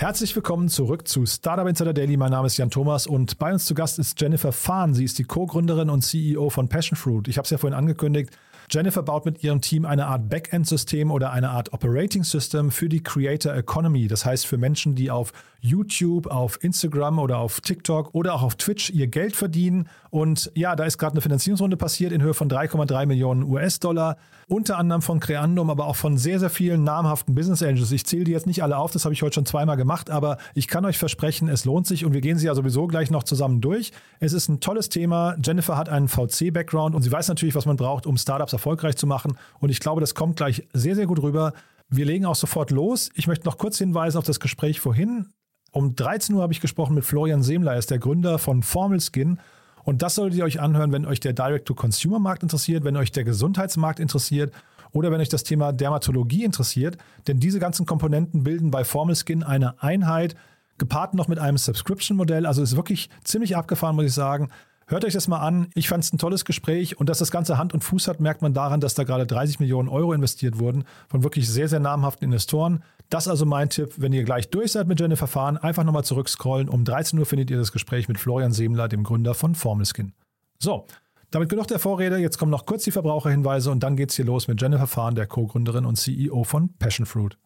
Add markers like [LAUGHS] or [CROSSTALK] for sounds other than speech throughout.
Herzlich willkommen zurück zu Startup Insider Daily. Mein Name ist Jan Thomas und bei uns zu Gast ist Jennifer Fahn. Sie ist die Co-Gründerin und CEO von Passion Fruit. Ich habe es ja vorhin angekündigt. Jennifer baut mit ihrem Team eine Art Backend-System oder eine Art Operating System für die Creator Economy. Das heißt für Menschen, die auf YouTube, auf Instagram oder auf TikTok oder auch auf Twitch ihr Geld verdienen. Und ja, da ist gerade eine Finanzierungsrunde passiert in Höhe von 3,3 Millionen US-Dollar. Unter anderem von Creandum, aber auch von sehr, sehr vielen namhaften Business Angels. Ich zähle die jetzt nicht alle auf, das habe ich heute schon zweimal gemacht, aber ich kann euch versprechen, es lohnt sich und wir gehen sie ja sowieso gleich noch zusammen durch. Es ist ein tolles Thema. Jennifer hat einen VC-Background und sie weiß natürlich, was man braucht, um Startups erfolgreich zu machen. Und ich glaube, das kommt gleich sehr, sehr gut rüber. Wir legen auch sofort los. Ich möchte noch kurz hinweisen auf das Gespräch vorhin. Um 13 Uhr habe ich gesprochen mit Florian Semler, er ist der Gründer von Formel Skin. Und das solltet ihr euch anhören, wenn euch der Direct-to-Consumer-Markt interessiert, wenn euch der Gesundheitsmarkt interessiert oder wenn euch das Thema Dermatologie interessiert. Denn diese ganzen Komponenten bilden bei Formel Skin eine Einheit, gepaart noch mit einem Subscription-Modell. Also ist wirklich ziemlich abgefahren, muss ich sagen. Hört euch das mal an. Ich fand es ein tolles Gespräch und dass das Ganze Hand und Fuß hat, merkt man daran, dass da gerade 30 Millionen Euro investiert wurden von wirklich sehr, sehr namhaften Investoren. Das also mein Tipp, wenn ihr gleich durch seid mit Jennifer Fahren, einfach nochmal zurückscrollen. Um 13 Uhr findet ihr das Gespräch mit Florian Semler, dem Gründer von Formelskin. So, damit genug der Vorrede. Jetzt kommen noch kurz die Verbraucherhinweise und dann geht's hier los mit Jennifer Fahren, der Co-Gründerin und CEO von Passion Fruit.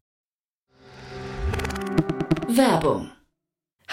Werbung.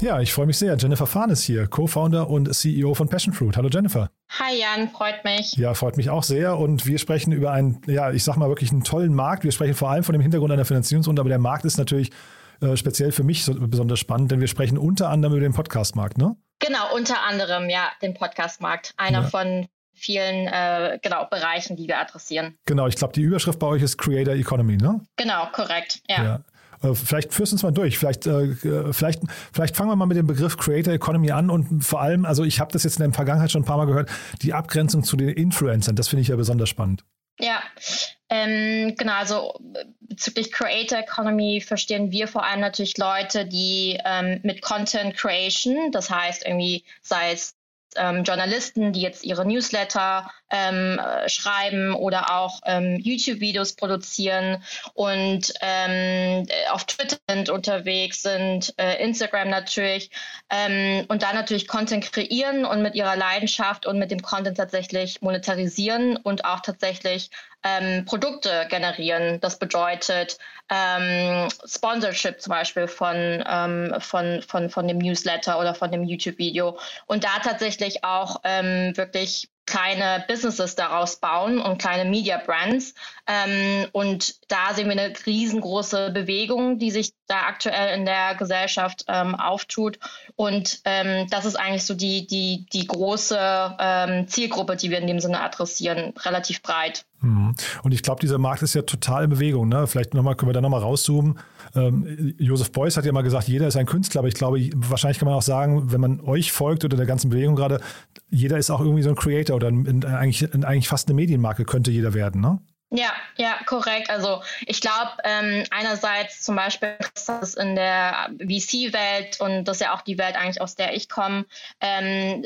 Ja, ich freue mich sehr. Jennifer Fahn ist hier, Co-Founder und CEO von Passion Fruit. Hallo Jennifer. Hi Jan, freut mich. Ja, freut mich auch sehr. Und wir sprechen über einen, ja, ich sag mal wirklich einen tollen Markt. Wir sprechen vor allem von dem Hintergrund einer Finanzierungsrunde, aber der Markt ist natürlich äh, speziell für mich so, besonders spannend, denn wir sprechen unter anderem über den Podcast-Markt, ne? Genau, unter anderem, ja, den Podcast-Markt. Einer ja. von vielen äh, genau, Bereichen, die wir adressieren. Genau, ich glaube, die Überschrift bei euch ist Creator Economy, ne? Genau, korrekt, ja. ja. Äh, vielleicht führst du uns mal durch. Vielleicht, äh, vielleicht, vielleicht fangen wir mal mit dem Begriff Creator Economy an und vor allem, also ich habe das jetzt in der Vergangenheit schon ein paar Mal gehört, die Abgrenzung zu den Influencern, das finde ich ja besonders spannend. Ja, ähm, genau, also bezüglich Creator Economy verstehen wir vor allem natürlich Leute, die ähm, mit Content Creation, das heißt irgendwie, sei es ähm, Journalisten, die jetzt ihre Newsletter ähm, äh, schreiben oder auch ähm, YouTube-Videos produzieren und ähm, auf Twitter sind unterwegs sind, äh, Instagram natürlich ähm, und dann natürlich Content kreieren und mit ihrer Leidenschaft und mit dem Content tatsächlich monetarisieren und auch tatsächlich ähm, Produkte generieren. Das bedeutet ähm, Sponsorship zum Beispiel von, ähm, von, von, von dem Newsletter oder von dem YouTube-Video. Und da tatsächlich auch ähm, wirklich kleine Businesses daraus bauen und kleine Media Brands. Ähm, und da sehen wir eine riesengroße Bewegung, die sich da aktuell in der Gesellschaft ähm, auftut. Und ähm, das ist eigentlich so die, die, die große ähm, Zielgruppe, die wir in dem Sinne adressieren, relativ breit. Mhm. Und ich glaube, dieser Markt ist ja total in Bewegung. Ne? Vielleicht noch mal, können wir da nochmal rauszoomen. Ähm, Joseph Beuys hat ja mal gesagt, jeder ist ein Künstler, aber ich glaube, wahrscheinlich kann man auch sagen, wenn man euch folgt oder der ganzen Bewegung gerade, jeder ist auch irgendwie so ein Creator oder in, eigentlich, in eigentlich fast eine Medienmarke könnte jeder werden, ne? Ja, ja, korrekt. Also ich glaube, ähm, einerseits zum Beispiel ist das in der VC-Welt und das ist ja auch die Welt eigentlich, aus der ich komme, ähm,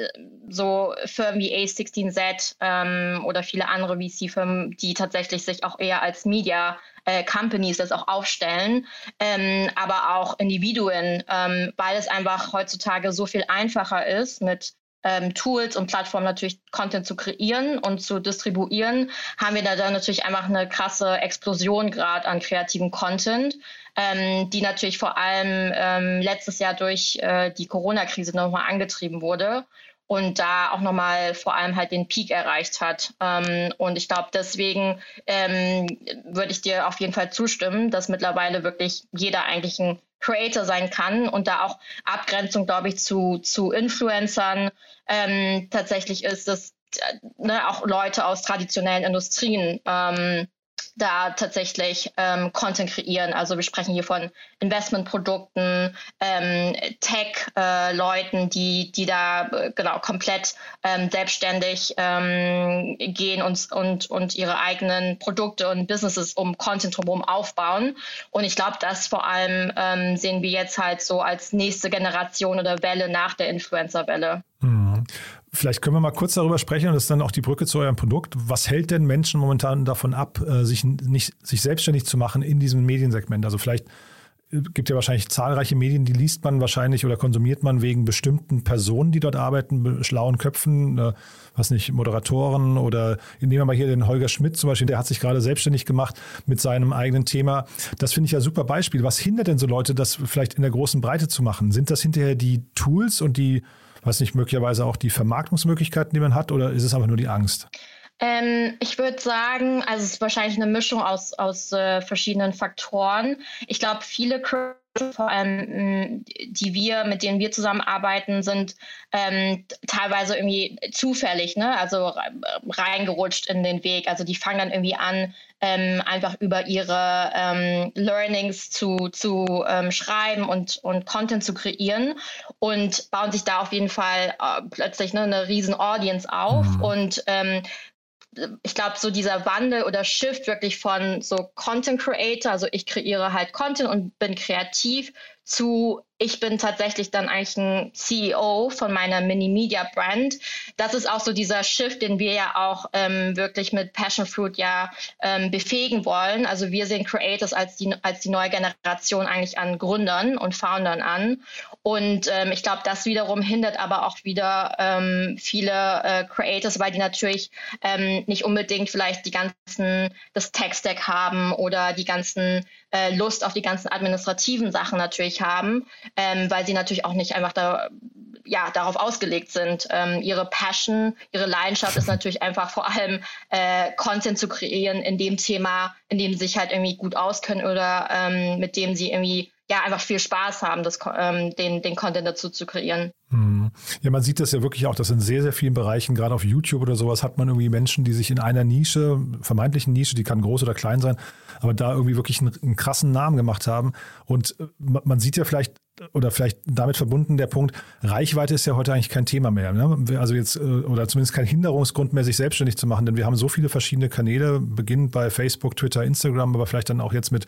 so Firmen wie A16Z ähm, oder viele andere VC-Firmen, die tatsächlich sich auch eher als Media äh, Companies das auch aufstellen, ähm, aber auch Individuen, ähm, weil es einfach heutzutage so viel einfacher ist, mit ähm, Tools und Plattformen natürlich Content zu kreieren und zu distribuieren, haben wir da dann natürlich einfach eine krasse Explosion gerade an kreativen Content, ähm, die natürlich vor allem ähm, letztes Jahr durch äh, die Corona-Krise nochmal angetrieben wurde und da auch nochmal vor allem halt den Peak erreicht hat. Ähm, und ich glaube, deswegen ähm, würde ich dir auf jeden Fall zustimmen, dass mittlerweile wirklich jeder eigentlich ein Creator sein kann und da auch Abgrenzung, glaube ich, zu, zu Influencern ähm, tatsächlich ist, dass äh, ne, auch Leute aus traditionellen Industrien ähm, da tatsächlich ähm, Content kreieren. Also wir sprechen hier von Investmentprodukten, ähm, Tech-Leuten, äh, die, die da äh, genau komplett ähm, selbstständig ähm, gehen und, und, und ihre eigenen Produkte und Businesses um Content drumherum aufbauen. Und ich glaube, das vor allem ähm, sehen wir jetzt halt so als nächste Generation oder Welle nach der Influencer-Welle. Vielleicht können wir mal kurz darüber sprechen und das ist dann auch die Brücke zu eurem Produkt. Was hält denn Menschen momentan davon ab, äh, sich nicht sich selbstständig zu machen in diesem Mediensegment? Also vielleicht äh, gibt ja wahrscheinlich zahlreiche Medien, die liest man wahrscheinlich oder konsumiert man wegen bestimmten Personen, die dort arbeiten, schlauen Köpfen, äh, was nicht, Moderatoren oder nehmen wir mal hier den Holger Schmidt zum Beispiel, der hat sich gerade selbstständig gemacht mit seinem eigenen Thema. Das finde ich ja super Beispiel. Was hindert denn so Leute, das vielleicht in der großen Breite zu machen? Sind das hinterher die Tools und die was nicht möglicherweise auch die Vermarktungsmöglichkeiten, die man hat, oder ist es einfach nur die Angst? Ähm, ich würde sagen, also es ist wahrscheinlich eine Mischung aus, aus äh, verschiedenen Faktoren. Ich glaube, viele vor allem die wir, mit denen wir zusammenarbeiten, sind ähm, teilweise irgendwie zufällig, ne? also reingerutscht in den Weg. Also die fangen dann irgendwie an, ähm, einfach über ihre ähm, Learnings zu, zu ähm, schreiben und, und Content zu kreieren und bauen sich da auf jeden Fall äh, plötzlich ne, eine riesen Audience auf mhm. und ähm, ich glaube, so dieser Wandel oder Shift wirklich von so Content Creator, also ich kreiere halt Content und bin kreativ, zu ich bin tatsächlich dann eigentlich ein CEO von meiner Mini-Media-Brand. Das ist auch so dieser Shift, den wir ja auch ähm, wirklich mit Passion Fruit ja ähm, befähigen wollen. Also wir sehen Creators als die, als die neue Generation eigentlich an Gründern und Foundern an. Und ähm, ich glaube, das wiederum hindert aber auch wieder ähm, viele äh, Creators, weil die natürlich ähm, nicht unbedingt vielleicht die ganzen, das Tech-Stack haben oder die ganzen äh, Lust auf die ganzen administrativen Sachen natürlich haben, ähm, weil sie natürlich auch nicht einfach da, ja, darauf ausgelegt sind. Ähm, ihre Passion, ihre Leidenschaft ist natürlich einfach vor allem äh, Content zu kreieren in dem Thema, in dem sie sich halt irgendwie gut auskennen oder ähm, mit dem sie irgendwie ja einfach viel Spaß haben, das, ähm, den, den Content dazu zu kreieren. Mhm. Ja, man sieht das ja wirklich auch, dass in sehr, sehr vielen Bereichen, gerade auf YouTube oder sowas, hat man irgendwie Menschen, die sich in einer Nische, vermeintlichen Nische, die kann groß oder klein sein, aber da irgendwie wirklich einen, einen krassen Namen gemacht haben. Und äh, man sieht ja vielleicht, oder vielleicht damit verbunden der Punkt, Reichweite ist ja heute eigentlich kein Thema mehr. Ne? Also jetzt, äh, oder zumindest kein Hinderungsgrund mehr, sich selbstständig zu machen, denn wir haben so viele verschiedene Kanäle, beginnend bei Facebook, Twitter, Instagram, aber vielleicht dann auch jetzt mit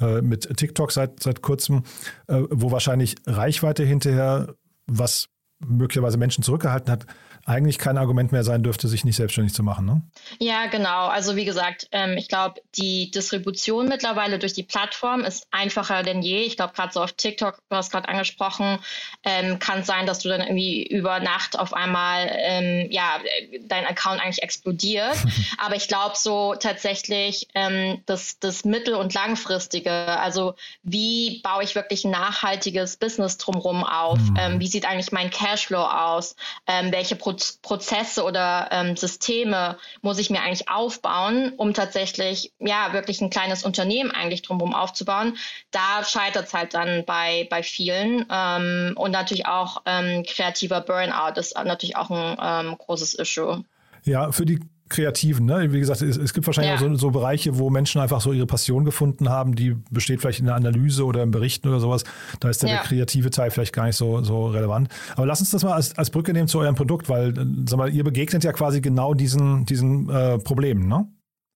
äh, mit TikTok seit, seit kurzem, äh, wo wahrscheinlich Reichweite hinterher, was möglicherweise Menschen zurückgehalten hat, eigentlich kein Argument mehr sein dürfte, sich nicht selbstständig zu machen. Ne? Ja, genau. Also wie gesagt, ähm, ich glaube, die Distribution mittlerweile durch die Plattform ist einfacher denn je. Ich glaube, gerade so auf TikTok, du hast gerade angesprochen, ähm, kann es sein, dass du dann irgendwie über Nacht auf einmal, ähm, ja, dein Account eigentlich explodiert. [LAUGHS] Aber ich glaube so tatsächlich ähm, das, das mittel- und langfristige, also wie baue ich wirklich ein nachhaltiges Business drumherum auf? Mhm. Ähm, wie sieht eigentlich mein Cashflow aus? Ähm, welche Produkte Prozesse oder ähm, Systeme muss ich mir eigentlich aufbauen, um tatsächlich ja wirklich ein kleines Unternehmen eigentlich drumherum aufzubauen. Da scheitert es halt dann bei, bei vielen ähm, und natürlich auch ähm, kreativer Burnout ist natürlich auch ein ähm, großes Issue. Ja, für die Kreativen. Ne? Wie gesagt, es, es gibt wahrscheinlich ja. auch so, so, Bereiche, wo Menschen einfach so ihre Passion gefunden haben, die besteht vielleicht in der Analyse oder im Berichten oder sowas. Da ist dann ja. der kreative Teil vielleicht gar nicht so, so relevant. Aber lass uns das mal als, als Brücke nehmen zu eurem Produkt, weil äh, sag mal, ihr begegnet ja quasi genau diesen, diesen äh, Problemen, ne?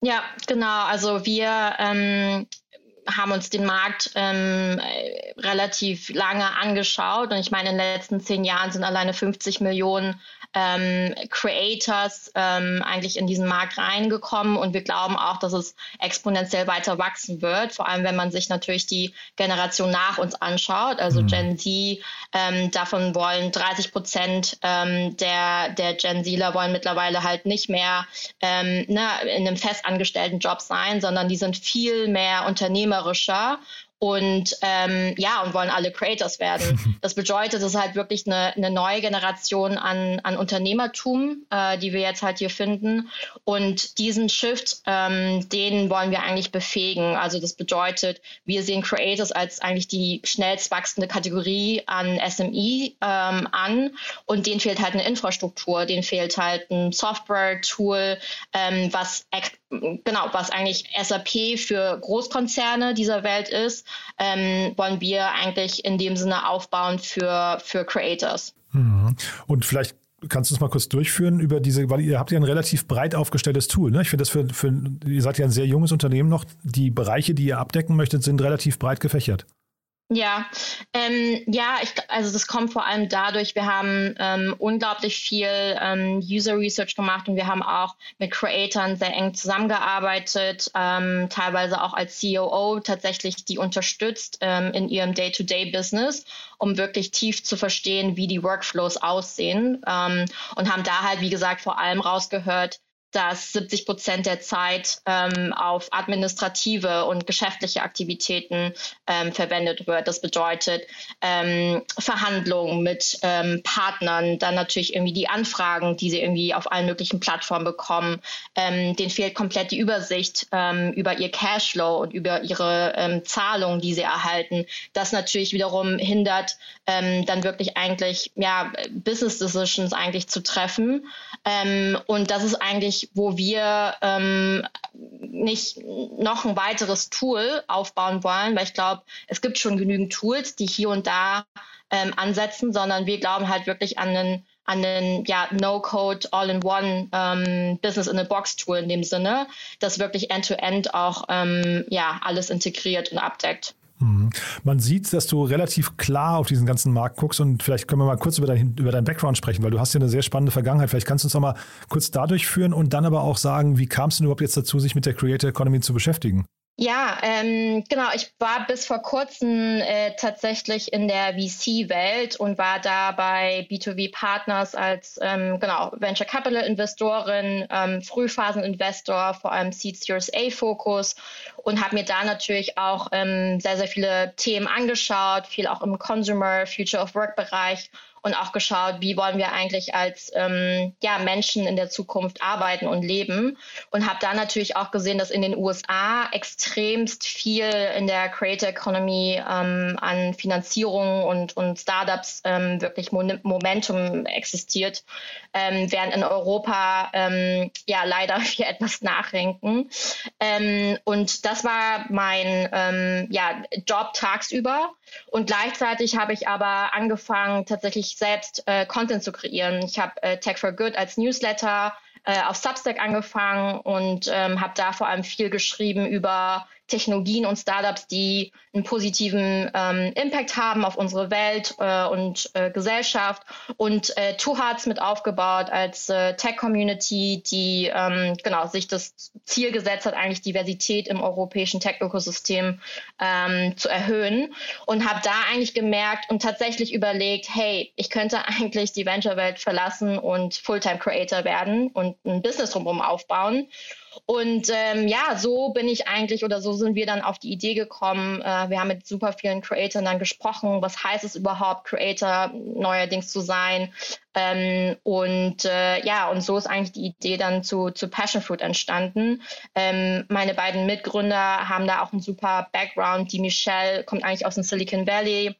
Ja, genau. Also wir ähm, haben uns den Markt ähm, relativ lange angeschaut und ich meine, in den letzten zehn Jahren sind alleine 50 Millionen ähm, Creators ähm, eigentlich in diesen Markt reingekommen. Und wir glauben auch, dass es exponentiell weiter wachsen wird, vor allem wenn man sich natürlich die Generation nach uns anschaut, also mhm. Gen Z, ähm, davon wollen 30 Prozent ähm, der, der Gen Zler wollen mittlerweile halt nicht mehr ähm, ne, in einem festangestellten Job sein, sondern die sind viel mehr unternehmerischer und ähm, ja, und wollen alle Creators werden. [LAUGHS] Das bedeutet, es ist halt wirklich eine, eine neue Generation an, an Unternehmertum, äh, die wir jetzt halt hier finden. Und diesen Shift, ähm, den wollen wir eigentlich befähigen. Also das bedeutet, wir sehen Creators als eigentlich die schnellst wachsende Kategorie an SMI ähm, an und denen fehlt halt eine Infrastruktur, denen fehlt halt ein Software-Tool, ähm, was genau, was eigentlich SAP für Großkonzerne dieser Welt ist, ähm, wollen wir eigentlich in dem Sinne aufbauen für, für Creators. Mhm. Und vielleicht kannst du es mal kurz durchführen über diese, weil ihr habt ja ein relativ breit aufgestelltes Tool. Ne? Ich finde das für, für, ihr seid ja ein sehr junges Unternehmen noch. Die Bereiche, die ihr abdecken möchtet, sind relativ breit gefächert. Ja, ähm, ja, ich, also das kommt vor allem dadurch, wir haben ähm, unglaublich viel ähm, User Research gemacht und wir haben auch mit Creatoren sehr eng zusammengearbeitet, ähm, teilweise auch als COO tatsächlich die unterstützt ähm, in ihrem Day-to-Day-Business, um wirklich tief zu verstehen, wie die Workflows aussehen ähm, und haben da halt, wie gesagt, vor allem rausgehört, dass 70 Prozent der Zeit ähm, auf administrative und geschäftliche Aktivitäten ähm, verwendet wird. Das bedeutet ähm, Verhandlungen mit ähm, Partnern, dann natürlich irgendwie die Anfragen, die sie irgendwie auf allen möglichen Plattformen bekommen. Ähm, denen fehlt komplett die Übersicht ähm, über ihr Cashflow und über ihre Zahlungen, die sie erhalten. Das natürlich wiederum hindert, dann wirklich eigentlich ja Business Decisions eigentlich zu treffen. und das ist eigentlich wo wir ähm, nicht noch ein weiteres Tool aufbauen wollen, weil ich glaube, es gibt schon genügend Tools, die hier und da ähm, ansetzen, sondern wir glauben halt wirklich an einen an den ja, No-Code, All-in-One ähm, Business-in-a-Box-Tool in dem Sinne, das wirklich end-to-end -End auch ähm, ja, alles integriert und abdeckt. Mhm. Man sieht, dass du relativ klar auf diesen ganzen Markt guckst und vielleicht können wir mal kurz über, dein, über deinen Background sprechen, weil du hast ja eine sehr spannende Vergangenheit. Vielleicht kannst du uns noch mal kurz dadurch führen und dann aber auch sagen, wie kam es denn überhaupt jetzt dazu, sich mit der Creator Economy zu beschäftigen? Ja, ähm, genau. Ich war bis vor kurzem äh, tatsächlich in der VC-Welt und war da bei B2B Partners als ähm, genau Venture Capital Investorin, ähm, Frühphasen-Investor, vor allem Seed Series A Fokus und habe mir da natürlich auch ähm, sehr, sehr viele Themen angeschaut, viel auch im Consumer, Future of Work Bereich und auch geschaut, wie wollen wir eigentlich als ähm, ja, Menschen in der Zukunft arbeiten und leben. Und habe da natürlich auch gesehen, dass in den USA extremst viel in der Creator Economy ähm, an Finanzierung und, und Startups ähm, wirklich Momentum existiert, ähm, während in Europa ähm, ja leider [LAUGHS] wir etwas nachrenken. Ähm, und das war mein ja, Job tagsüber. Und gleichzeitig habe ich aber angefangen, tatsächlich selbst äh, Content zu kreieren. Ich habe äh, Tech for Good als Newsletter äh, auf Substack angefangen und ähm, habe da vor allem viel geschrieben über Technologien und Startups, die einen positiven ähm, Impact haben auf unsere Welt äh, und äh, Gesellschaft. Und äh, Two Hearts mit aufgebaut als äh, Tech-Community, die ähm, genau sich das Ziel gesetzt hat, eigentlich Diversität im europäischen Tech-Ökosystem ähm, zu erhöhen. Und habe da eigentlich gemerkt und tatsächlich überlegt, hey, ich könnte eigentlich die Venture-Welt verlassen und Fulltime-Creator werden und ein Business drumherum aufbauen. Und ähm, ja, so bin ich eigentlich oder so sind wir dann auf die Idee gekommen. Äh, wir haben mit super vielen Creatoren dann gesprochen, was heißt es überhaupt, Creator neuerdings zu sein. Ähm, und äh, ja, und so ist eigentlich die Idee dann zu, zu Passion Fruit entstanden. Ähm, meine beiden Mitgründer haben da auch einen super Background. Die Michelle kommt eigentlich aus dem Silicon Valley.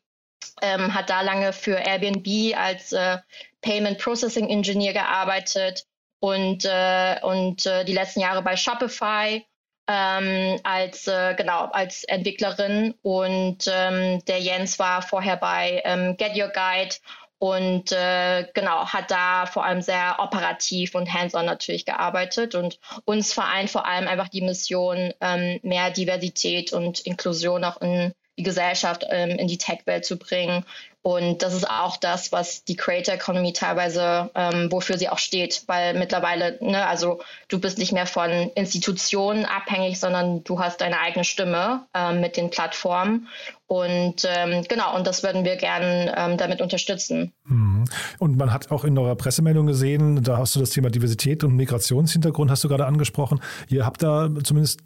Ähm, hat da lange für Airbnb als äh, Payment Processing Engineer gearbeitet und, äh, und äh, die letzten Jahre bei Shopify ähm, als äh, genau als Entwicklerin. Und ähm, der Jens war vorher bei ähm, Get Your Guide und äh, genau hat da vor allem sehr operativ und hands-on natürlich gearbeitet und uns vereint vor allem einfach die Mission, ähm, mehr Diversität und Inklusion auch in die Gesellschaft, ähm, in die Tech-Welt zu bringen und das ist auch das, was die Creator Economy teilweise, ähm, wofür sie auch steht, weil mittlerweile, ne, also du bist nicht mehr von Institutionen abhängig, sondern du hast deine eigene Stimme ähm, mit den Plattformen. Und ähm, genau, und das würden wir gerne ähm, damit unterstützen. Mhm. Und man hat auch in eurer Pressemeldung gesehen, da hast du das Thema Diversität und Migrationshintergrund, hast du gerade angesprochen. Ihr habt da zumindest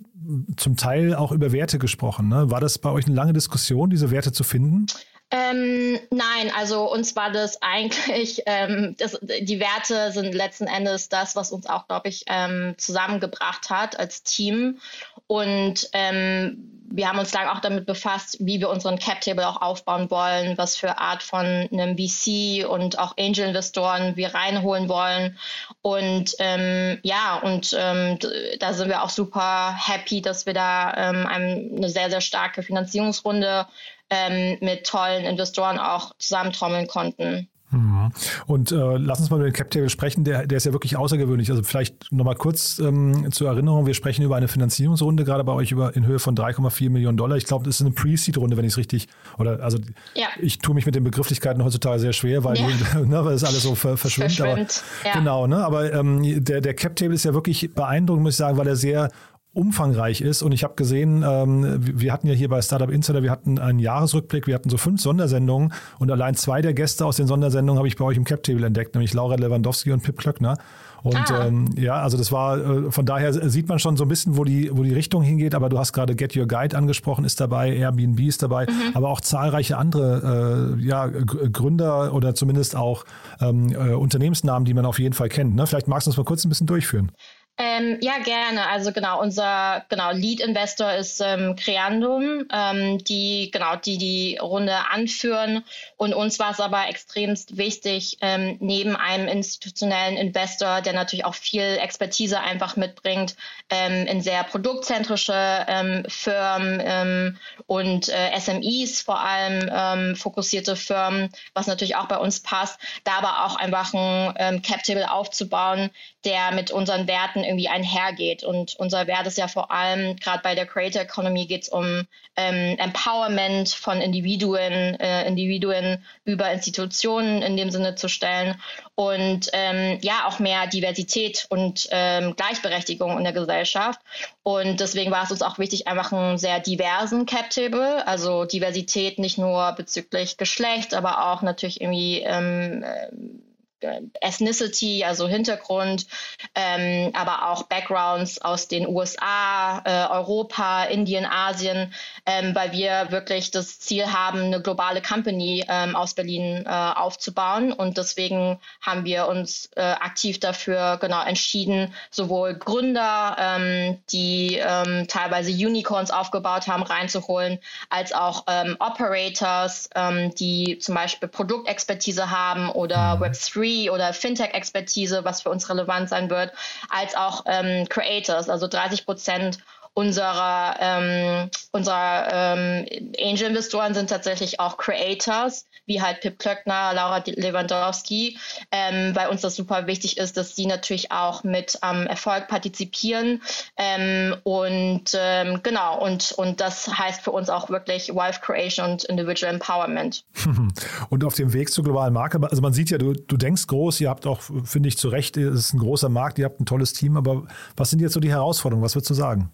zum Teil auch über Werte gesprochen. Ne? War das bei euch eine lange Diskussion, diese Werte zu finden? Ähm, nein, also uns war das eigentlich, [LAUGHS] ähm, das, die Werte sind letzten Endes das, was uns auch, glaube ich, ähm, zusammengebracht hat als Team. Und ähm, wir haben uns lange auch damit befasst, wie wir unseren Cap-Table auch aufbauen wollen, was für Art von einem VC und auch Angel-Investoren wir reinholen wollen. Und ähm, ja, und ähm, da sind wir auch super happy, dass wir da eine sehr, sehr starke Finanzierungsrunde ähm, mit tollen Investoren auch zusammentrommeln konnten. Und äh, lass uns mal über den Cap Table sprechen. Der, der ist ja wirklich außergewöhnlich. Also vielleicht nochmal kurz ähm, zur Erinnerung. Wir sprechen über eine Finanzierungsrunde, gerade bei euch über in Höhe von 3,4 Millionen Dollar. Ich glaube, das ist eine Pre-Seed-Runde, wenn ich es richtig, oder also ja. ich tue mich mit den Begrifflichkeiten heutzutage sehr schwer, weil, ja. [LAUGHS] ne, weil alles so ver verschwimmt. Aber, ja. Genau, ne? Aber ähm, der, der Cap Table ist ja wirklich beeindruckend, muss ich sagen, weil er sehr umfangreich ist. Und ich habe gesehen, ähm, wir hatten ja hier bei Startup Insider, wir hatten einen Jahresrückblick, wir hatten so fünf Sondersendungen und allein zwei der Gäste aus den Sondersendungen habe ich bei euch im Cap-Table entdeckt, nämlich Laura Lewandowski und Pip Klöckner. Und ah. ähm, ja, also das war, äh, von daher sieht man schon so ein bisschen, wo die, wo die Richtung hingeht, aber du hast gerade Get Your Guide angesprochen, ist dabei, Airbnb ist dabei, mhm. aber auch zahlreiche andere äh, ja, Gründer oder zumindest auch ähm, äh, Unternehmensnamen, die man auf jeden Fall kennt. Ne? Vielleicht magst du uns mal kurz ein bisschen durchführen. Ähm, ja, gerne. Also genau, unser genau, Lead-Investor ist ähm, Creandum, ähm, die genau die die Runde anführen. Und uns war es aber extremst wichtig, ähm, neben einem institutionellen Investor, der natürlich auch viel Expertise einfach mitbringt, ähm, in sehr produktzentrische ähm, Firmen und äh, SMEs vor allem fokussierte Firmen, was natürlich auch bei uns passt, da aber auch einfach ein Cap-Table aufzubauen, der mit unseren Werten irgendwie einhergeht. Und unser Wert ist ja vor allem, gerade bei der Creator Economy geht es um ähm, Empowerment von Individuen, äh, Individuen über Institutionen in dem Sinne zu stellen und ähm, ja auch mehr Diversität und ähm, Gleichberechtigung in der Gesellschaft. Und deswegen war es uns auch wichtig, einfach einen sehr diversen Cap Table, also Diversität nicht nur bezüglich Geschlecht, aber auch natürlich irgendwie ähm, äh, äh, Ethnicity, also Hintergrund, ähm, aber auch Backgrounds aus den USA, äh, Europa, Indien, Asien, ähm, weil wir wirklich das Ziel haben, eine globale Company ähm, aus Berlin äh, aufzubauen. Und deswegen haben wir uns äh, aktiv dafür genau entschieden, sowohl Gründer, ähm, die ähm, teilweise Unicorns aufgebaut haben, reinzuholen, als auch ähm, Operators, die zum Beispiel Produktexpertise haben oder mhm. Web3 Theorie oder Fintech-Expertise, was für uns relevant sein wird, als auch ähm, Creators. Also 30 Prozent unserer, ähm, unserer ähm, Angel-Investoren sind tatsächlich auch Creators, wie halt Pip Klöckner, Laura Lewandowski, ähm, weil uns das super wichtig ist, dass sie natürlich auch mit am Erfolg partizipieren. Ähm, und ähm, genau, und, und das heißt für uns auch wirklich Wealth Creation und Individual Empowerment. [LAUGHS] Und auf dem Weg zur globalen Marke, also man sieht ja, du, du denkst groß, ihr habt auch, finde ich, zu Recht, es ist ein großer Markt, ihr habt ein tolles Team, aber was sind jetzt so die Herausforderungen? Was würdest du sagen?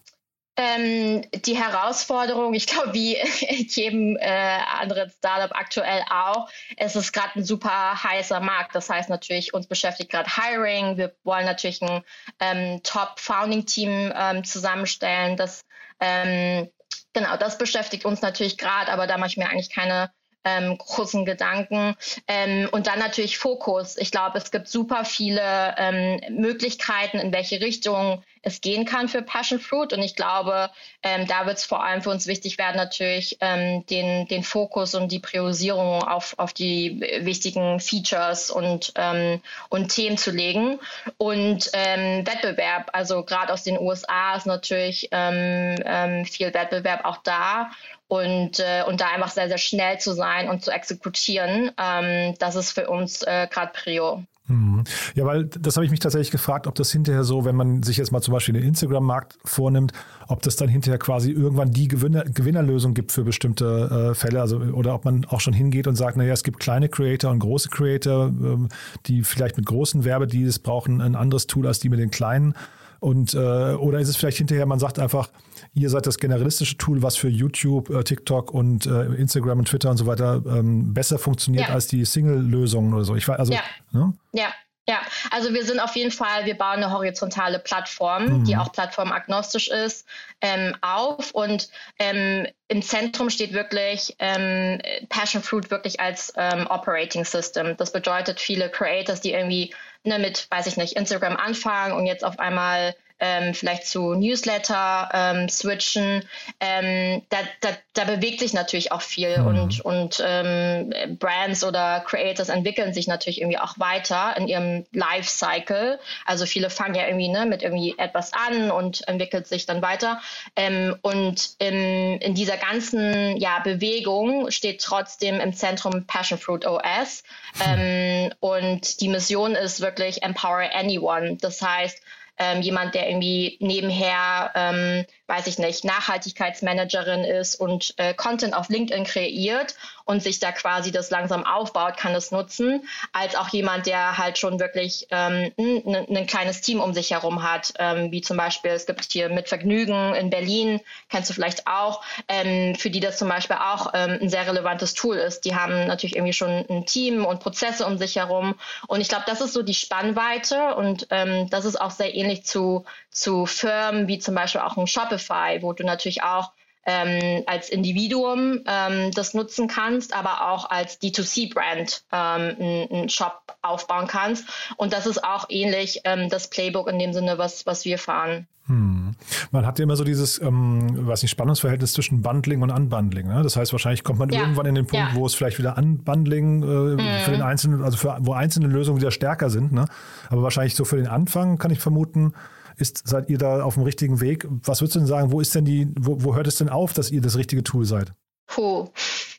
Ähm, die Herausforderung, ich glaube, wie [LAUGHS] jedem äh, anderen Startup aktuell auch, es ist gerade ein super heißer Markt. Das heißt natürlich, uns beschäftigt gerade Hiring. Wir wollen natürlich ein ähm, Top-Founding-Team ähm, zusammenstellen. Das, ähm, genau, das beschäftigt uns natürlich gerade, aber da mache ich mir eigentlich keine ähm, großen Gedanken. Ähm, und dann natürlich Fokus. Ich glaube, es gibt super viele ähm, Möglichkeiten, in welche Richtung es gehen kann für Passion Fruit. Und ich glaube, ähm, da wird es vor allem für uns wichtig werden, natürlich ähm, den, den Fokus und die Priorisierung auf, auf die wichtigen Features und, ähm, und Themen zu legen. Und ähm, Wettbewerb, also gerade aus den USA ist natürlich ähm, ähm, viel Wettbewerb auch da. Und, äh, und da einfach sehr, sehr schnell zu sein und zu exekutieren, ähm, das ist für uns äh, gerade Prio. Mhm. Ja, weil das habe ich mich tatsächlich gefragt, ob das hinterher so, wenn man sich jetzt mal zum Beispiel den Instagram-Markt vornimmt, ob das dann hinterher quasi irgendwann die Gewinner, Gewinnerlösung gibt für bestimmte äh, Fälle, also oder ob man auch schon hingeht und sagt, naja, es gibt kleine Creator und große Creator, ähm, die vielleicht mit großen Werbedeals brauchen ein anderes Tool als die mit den kleinen. Und äh, oder ist es vielleicht hinterher, man sagt einfach, ihr seid das generalistische Tool, was für YouTube, äh, TikTok und äh, Instagram und Twitter und so weiter ähm, besser funktioniert ja. als die Single-Lösungen oder so. Ich weiß, also, ja. Ne? ja. Ja, also wir sind auf jeden Fall, wir bauen eine horizontale Plattform, mhm. die auch plattformagnostisch ist, ähm, auf. Und ähm, im Zentrum steht wirklich ähm, Passion Fruit wirklich als ähm, Operating System. Das bedeutet, viele Creators, die irgendwie ne, mit, weiß ich nicht, Instagram anfangen und jetzt auf einmal ähm, vielleicht zu Newsletter ähm, switchen. Ähm, da, da, da bewegt sich natürlich auch viel mhm. und, und ähm, Brands oder Creators entwickeln sich natürlich irgendwie auch weiter in ihrem Lifecycle. Also viele fangen ja irgendwie ne, mit irgendwie etwas an und entwickelt sich dann weiter. Ähm, und in, in dieser ganzen ja, Bewegung steht trotzdem im Zentrum Passion Fruit OS. Mhm. und die Mission ist wirklich Empower Anyone. Das heißt, ähm, jemand, der irgendwie nebenher, ähm, weiß ich nicht, Nachhaltigkeitsmanagerin ist und äh, Content auf LinkedIn kreiert und sich da quasi das langsam aufbaut, kann es nutzen, als auch jemand, der halt schon wirklich ähm, ein, ein kleines Team um sich herum hat, ähm, wie zum Beispiel, es gibt hier mit Vergnügen in Berlin, kennst du vielleicht auch, ähm, für die das zum Beispiel auch ähm, ein sehr relevantes Tool ist. Die haben natürlich irgendwie schon ein Team und Prozesse um sich herum und ich glaube, das ist so die Spannweite und ähm, das ist auch sehr ähnlich zu, zu Firmen wie zum Beispiel auch ein Shopify, wo du natürlich auch ähm, als Individuum ähm, das nutzen kannst, aber auch als D2C-Brand ähm, einen Shop aufbauen kannst. Und das ist auch ähnlich ähm, das Playbook in dem Sinne, was, was wir fahren. Hm. Man hat ja immer so dieses, ähm, weiß nicht, Spannungsverhältnis zwischen Bundling und Unbundling. Ne? Das heißt, wahrscheinlich kommt man ja. irgendwann in den Punkt, ja. wo es vielleicht wieder Unbundling äh, mhm. für den einzelnen, also für, wo einzelne Lösungen wieder stärker sind. Ne? Aber wahrscheinlich so für den Anfang kann ich vermuten, ist, seid ihr da auf dem richtigen Weg? Was würdest du denn sagen, wo ist denn die, wo, wo hört es denn auf, dass ihr das richtige Tool seid? Puh.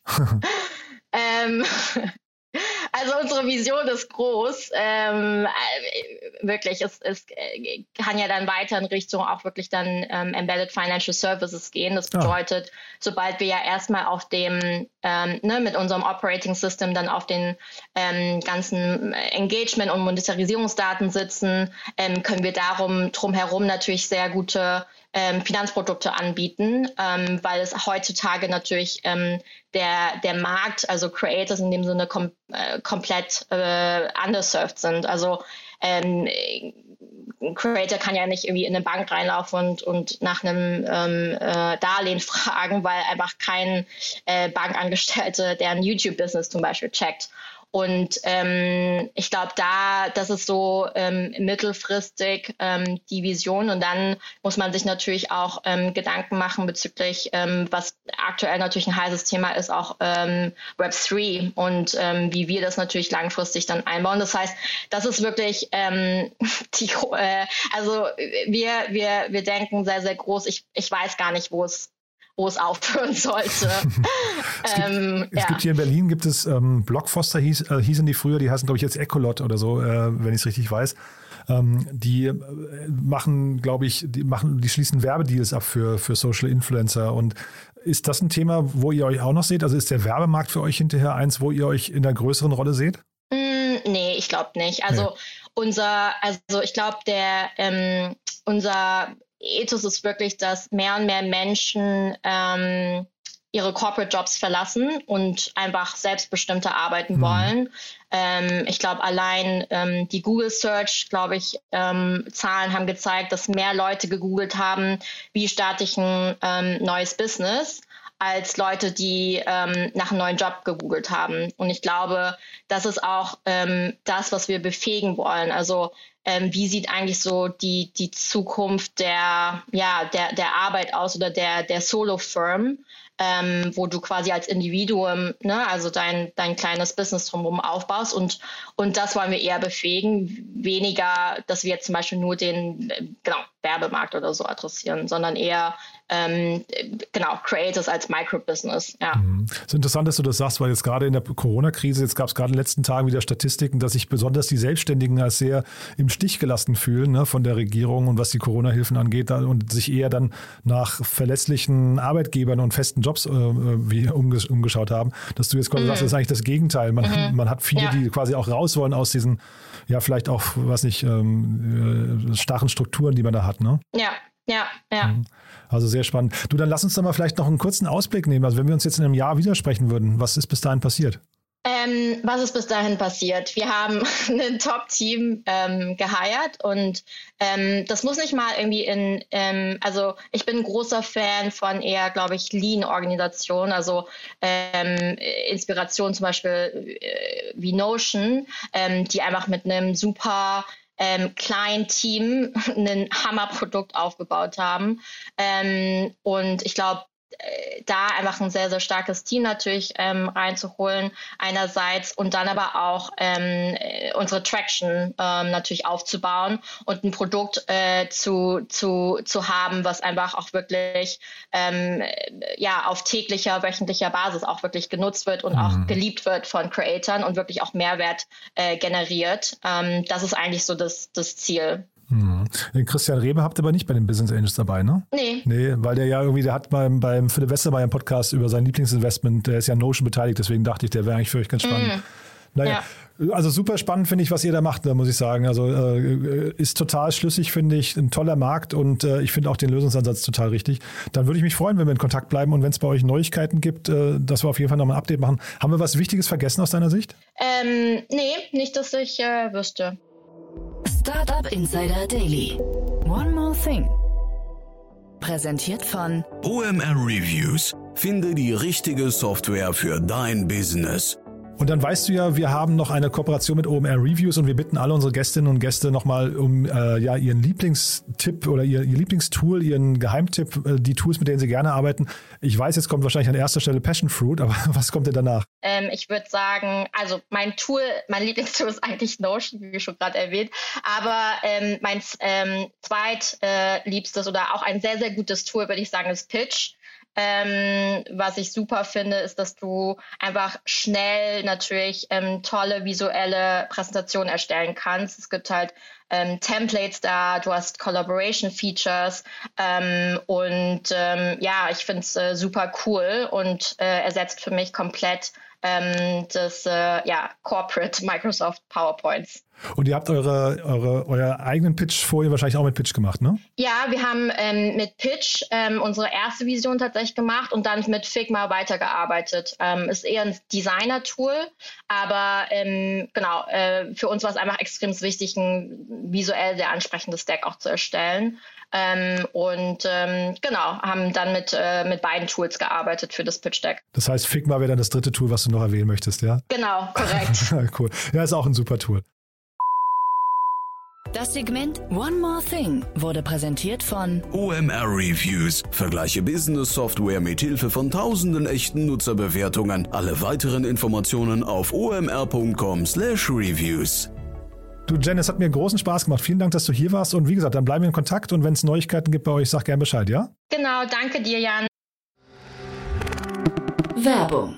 [LAUGHS] ähm, also unsere Vision ist groß. Ähm, äh, wirklich, es, es äh, kann ja dann weiter in Richtung auch wirklich dann ähm, Embedded Financial Services gehen. Das ah. bedeutet, ah. sobald wir ja erstmal auf dem, ähm, ne, mit unserem Operating System dann auf den ähm, ganzen Engagement- und Monetarisierungsdaten sitzen, ähm, können wir darum drumherum natürlich sehr gute ähm, Finanzprodukte anbieten, ähm, weil es heutzutage natürlich ähm, der, der Markt, also Creators in dem Sinne kom äh, komplett äh, underserved sind. Also ähm, ein Creator kann ja nicht irgendwie in eine Bank reinlaufen und, und nach einem ähm, äh, Darlehen [LAUGHS] fragen, weil einfach kein äh, Bankangestellte, der ein YouTube-Business zum Beispiel checkt. Und ähm, ich glaube, da, das ist so ähm, mittelfristig ähm, die Vision. Und dann muss man sich natürlich auch ähm, Gedanken machen bezüglich, ähm, was aktuell natürlich ein heißes Thema ist, auch ähm, Web 3 und ähm, wie wir das natürlich langfristig dann einbauen. Das heißt, das ist wirklich ähm, [LAUGHS] die, äh, also wir, wir, wir denken sehr, sehr groß. Ich, ich weiß gar nicht, wo es wo es aufhören sollte. [LAUGHS] es, gibt, ähm, es ja. gibt, hier in Berlin gibt es ähm, Blockfoster hieß, äh, hießen die früher, die heißen glaube ich jetzt Ecolot oder so, äh, wenn ich es richtig weiß. Ähm, die äh, machen, glaube ich, die machen, die schließen Werbedeals ab für, für Social Influencer und ist das ein Thema, wo ihr euch auch noch seht? Also ist der Werbemarkt für euch hinterher eins, wo ihr euch in einer größeren Rolle seht? Mm, nee, ich glaube nicht. Also nee. unser, also ich glaube, der ähm, unser Ethos ist wirklich, dass mehr und mehr Menschen ähm, ihre Corporate Jobs verlassen und einfach selbstbestimmter arbeiten mhm. wollen. Ähm, ich glaube, allein ähm, die Google Search, glaube ich, ähm, Zahlen haben gezeigt, dass mehr Leute gegoogelt haben, wie starte ich ein ähm, neues Business als Leute, die ähm, nach einem neuen Job gegoogelt haben. Und ich glaube, das ist auch ähm, das, was wir befähigen wollen. Also ähm, wie sieht eigentlich so die, die Zukunft der, ja, der, der Arbeit aus oder der, der Solo-Firm, ähm, wo du quasi als Individuum, ne, also dein, dein kleines Business drumherum aufbaust? Und, und das wollen wir eher befähigen, weniger, dass wir zum Beispiel nur den, genau, Werbemarkt oder so adressieren, sondern eher ähm, genau Creators als Microbusiness. Ja. Mhm. Es ist interessant, dass du das sagst, weil jetzt gerade in der Corona-Krise, jetzt gab es gerade in den letzten Tagen wieder Statistiken, dass sich besonders die Selbstständigen als sehr im Stich gelassen fühlen ne, von der Regierung und was die Corona-Hilfen angeht und sich eher dann nach verlässlichen Arbeitgebern und festen Jobs äh, wie umges umgeschaut haben. Dass du jetzt quasi mhm. sagst, das ist eigentlich das Gegenteil. Man, mhm. man hat viele, ja. die quasi auch raus wollen aus diesen, ja, vielleicht auch, was nicht, ähm, äh, starren Strukturen, die man da hat. Ne? Ja, ja, ja. Mhm. Also sehr spannend. Du, dann lass uns doch mal vielleicht noch einen kurzen Ausblick nehmen. Also wenn wir uns jetzt in einem Jahr widersprechen würden, was ist bis dahin passiert? Ähm, was ist bis dahin passiert? Wir haben [LAUGHS] ein Top-Team ähm, geheiert und ähm, das muss nicht mal irgendwie in, ähm, also ich bin ein großer Fan von eher, glaube ich, Lean-Organisationen, also ähm, Inspiration zum Beispiel äh, wie Notion, ähm, die einfach mit einem super ähm, kleinen Team [LAUGHS] ein Hammerprodukt aufgebaut haben. Ähm, und ich glaube, da einfach ein sehr, sehr starkes Team natürlich ähm, reinzuholen, einerseits und dann aber auch ähm, äh, unsere Traction ähm, natürlich aufzubauen und ein Produkt äh, zu, zu, zu haben, was einfach auch wirklich ähm, ja, auf täglicher, wöchentlicher Basis auch wirklich genutzt wird und mhm. auch geliebt wird von Creatoren und wirklich auch Mehrwert äh, generiert. Ähm, das ist eigentlich so das, das Ziel. Mhm. Christian Rebe habt ihr aber nicht bei den Business Angels dabei, ne? Nee. Nee, weil der ja irgendwie, der hat beim, beim Philipp Westermeier Podcast über sein Lieblingsinvestment, der ist ja Notion beteiligt, deswegen dachte ich, der wäre eigentlich für euch ganz spannend. Mhm. Naja, ja. also super spannend finde ich, was ihr da macht, da muss ich sagen. Also äh, ist total schlüssig, finde ich, ein toller Markt und äh, ich finde auch den Lösungsansatz total richtig. Dann würde ich mich freuen, wenn wir in Kontakt bleiben und wenn es bei euch Neuigkeiten gibt, äh, dass wir auf jeden Fall nochmal ein Update machen. Haben wir was Wichtiges vergessen aus deiner Sicht? Ähm, nee, nicht, dass ich äh, wüsste. Startup Insider Daily. One more thing. Präsentiert von OMR Reviews. Finde die richtige Software für dein Business. Und dann weißt du ja, wir haben noch eine Kooperation mit OMR Reviews und wir bitten alle unsere Gästinnen und Gäste nochmal um äh, ja, ihren Lieblingstipp oder ihr, ihr Lieblingstool, ihren Geheimtipp, äh, die Tools, mit denen sie gerne arbeiten. Ich weiß, jetzt kommt wahrscheinlich an erster Stelle Passion Fruit, [LAUGHS] aber was kommt denn danach? Ähm, ich würde sagen, also mein Tool, mein Lieblingstool ist eigentlich Notion, wie schon gerade erwähnt, aber ähm, mein ähm, zweitliebstes äh, oder auch ein sehr, sehr gutes Tool, würde ich sagen, ist Pitch. Ähm, was ich super finde, ist, dass du einfach schnell natürlich ähm, tolle visuelle Präsentationen erstellen kannst. Es gibt halt ähm, Templates da, du hast Collaboration Features ähm, und ähm, ja, ich finde es äh, super cool und äh, ersetzt für mich komplett ähm, des äh, ja, Corporate Microsoft PowerPoints. Und ihr habt eure, eure, euer eigenen Pitch vorher wahrscheinlich auch mit Pitch gemacht, ne? Ja, wir haben ähm, mit Pitch ähm, unsere erste Vision tatsächlich gemacht und dann mit Figma weitergearbeitet. Ähm, ist eher ein Designer-Tool, aber ähm, genau, äh, für uns war es einfach extrem wichtig, ein visuell sehr ansprechendes Deck auch zu erstellen. Ähm, und ähm, genau, haben dann mit, äh, mit beiden Tools gearbeitet für das Pitch Deck. Das heißt, Figma wäre dann das dritte Tool, was du noch erwähnen möchtest, ja? Genau, korrekt. [LAUGHS] cool. Ja, ist auch ein super Tool. Das Segment One More Thing wurde präsentiert von OMR Reviews. Vergleiche Business Software mit Hilfe von tausenden echten Nutzerbewertungen. Alle weiteren Informationen auf omr.com/reviews. Du, Jen, es hat mir großen Spaß gemacht. Vielen Dank, dass du hier warst. Und wie gesagt, dann bleiben wir in Kontakt. Und wenn es Neuigkeiten gibt bei euch, sag gerne Bescheid, ja? Genau, danke dir, Jan. Werbung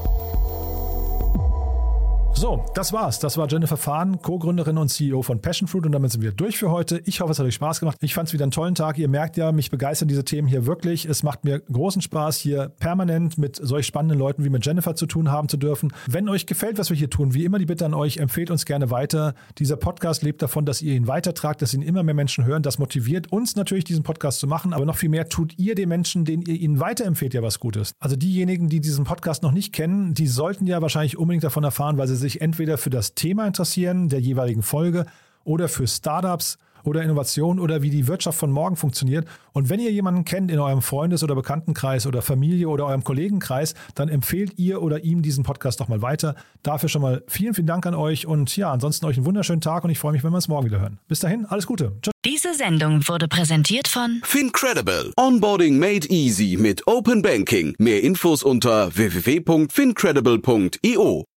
So, das war's. Das war Jennifer Fahn, Co-Gründerin und CEO von Passion Fruit und damit sind wir durch für heute. Ich hoffe, es hat euch Spaß gemacht. Ich fand es wieder einen tollen Tag. Ihr merkt ja, mich begeistern diese Themen hier wirklich. Es macht mir großen Spaß, hier permanent mit solch spannenden Leuten wie mit Jennifer zu tun haben zu dürfen. Wenn euch gefällt, was wir hier tun, wie immer die Bitte an euch, empfehlt uns gerne weiter. Dieser Podcast lebt davon, dass ihr ihn weitertragt, dass ihn immer mehr Menschen hören. Das motiviert uns natürlich, diesen Podcast zu machen, aber noch viel mehr tut ihr den Menschen, denen ihr ihn weiterempfehlt, ja was Gutes. Also diejenigen, die diesen Podcast noch nicht kennen, die sollten ja wahrscheinlich unbedingt davon erfahren, weil sie sich entweder für das Thema interessieren der jeweiligen Folge oder für Startups oder Innovation oder wie die Wirtschaft von morgen funktioniert. Und wenn ihr jemanden kennt in eurem Freundes- oder Bekanntenkreis oder Familie oder eurem Kollegenkreis, dann empfehlt ihr oder ihm diesen Podcast doch mal weiter. Dafür schon mal vielen, vielen Dank an euch und ja, ansonsten euch einen wunderschönen Tag und ich freue mich, wenn wir uns morgen wieder hören. Bis dahin, alles Gute. Ciao. Diese Sendung wurde präsentiert von Fincredible. Onboarding made easy mit Open Banking. Mehr Infos unter www.fincredible.io.